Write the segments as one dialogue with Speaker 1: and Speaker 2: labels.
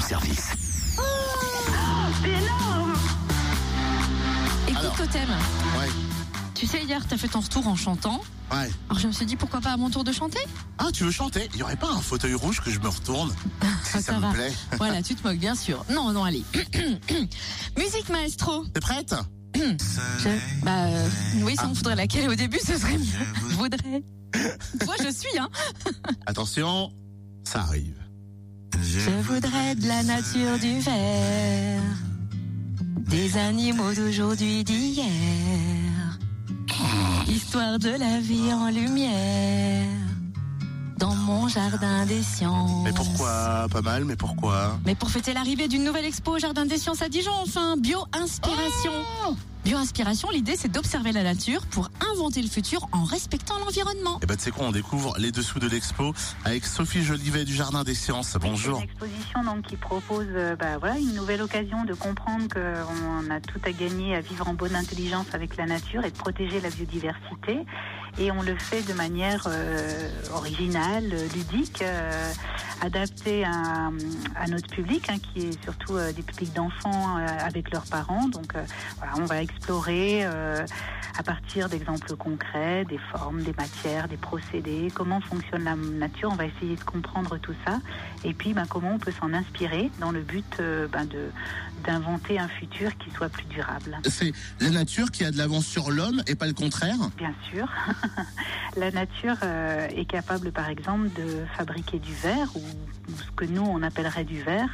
Speaker 1: room service.
Speaker 2: C'est énorme
Speaker 3: Écoute
Speaker 4: Alors.
Speaker 3: Totem,
Speaker 4: Ouais,
Speaker 3: tu sais hier t'as fait ton retour en chantant.
Speaker 4: ouais.
Speaker 3: Alors je me suis dit pourquoi pas à mon tour de chanter?
Speaker 4: Ah, tu veux chanter? Il y aurait pas un fauteuil rouge que je me retourne? Si
Speaker 3: Ah,
Speaker 4: ça,
Speaker 3: ça
Speaker 4: me
Speaker 3: va.
Speaker 4: plaît.
Speaker 3: Voilà, tu te moques bien sûr. Non, non, allez. Musique maestro.
Speaker 4: T'es prête?
Speaker 3: Je- Bah euh, oui,
Speaker 4: Ah.
Speaker 3: si on voudrait laquelle au début, ce serait mieux. Je voudrais. Toi, je suis, hein.
Speaker 4: Attention, ça arrive.
Speaker 3: Je voudrais de la nature du verre, des animaux d'aujourd'hui, d'hier, histoire de la vie en lumière, dans mon jardin des sciences.
Speaker 4: Mais pourquoi Pas mal, mais pourquoi?
Speaker 3: Mais pour fêter l'arrivée d'une nouvelle expo au Jardin des Sciences à Dijon, enfin, Bio-Inspiration.
Speaker 4: Oh
Speaker 3: Bio-Inspiration, l'idée c'est d'observer la nature pour inventer le futur en respectant l'environnement.
Speaker 4: Eh ben, tu sais quoi, on découvre les dessous de l'expo avec Sophie Jolivet du Jardin des Sciences. Bonjour.
Speaker 2: C'est une exposition donc, qui propose euh, bah, voilà, une nouvelle occasion de comprendre qu'on a tout à gagner à vivre en bonne intelligence avec la nature et de protéger la biodiversité. Et on le fait de manière euh, originale, ludique, euh, adaptée à, à notre public, hein, qui est surtout euh, des publics d'enfants euh, avec leurs parents. Donc euh, voilà, on va explorer euh, à partir d'exemples concrets, des formes, des matières, des procédés, comment fonctionne la nature. On va essayer de comprendre tout ça. Et puis, ben, comment on peut s'en inspirer dans le but euh, ben, de d'inventer un futur qui soit plus durable.
Speaker 4: C'est la nature qui a de l'avance sur l'homme et pas le contraire?
Speaker 2: Bien sûr, la nature euh, est capable, par exemple, de fabriquer du verre ou, que nous on appellerait du verre,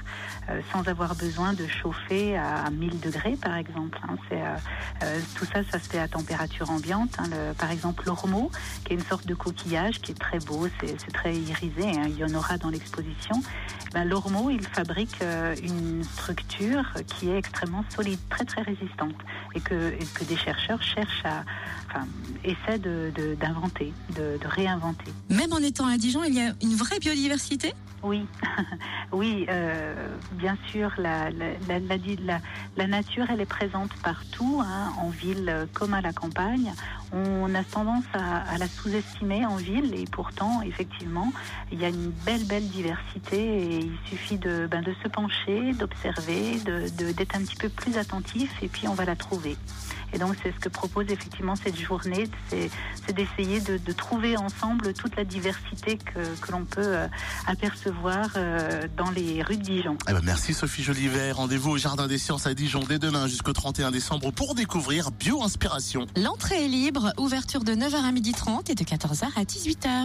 Speaker 2: euh, sans avoir besoin de chauffer à 1000 degrés, par exemple. hein. Euh, euh, tout ça, ça se fait à température ambiante. hein. Le- par exemple, l'ormeau, qui est une sorte de coquillage qui est très beau, c'est, très irisé. hein. Il y en aura dans l'exposition. Ben, l'ormeau, il fabrique une structure qui est extrêmement solide, très très résistante, et que, et que des chercheurs cherchent à, enfin, essaient de, de- d'inventer, de, de réinventer.
Speaker 3: Même en étant à Dijon, il y a une vraie biodiversité?
Speaker 2: Oui, oui, euh, bien sûr, la, nature, elle est présente partout, hein, en ville euh, comme à la campagne. On a tendance à, la sous-estimer en ville et pourtant, effectivement, il y a une belle, belle diversité et il suffit de, ben, se pencher, d'observer, d'être un petit peu plus attentif et puis on va la trouver. Et donc, c'est ce que propose effectivement cette journée, c'est, d'essayer de, trouver ensemble toute la diversité que, l'on peut euh, apercevoir euh, dans les rues de Dijon.
Speaker 4: Eh ben, merci Sophie Jolivet. Rendez-vous au Jardin des Sciences à Dijon dès demain jusqu'au 31 décembre pour découvrir Bio-Inspiration.
Speaker 3: L'entrée est libre, ouverture de 9h à 12h30 et de 14h à 18h.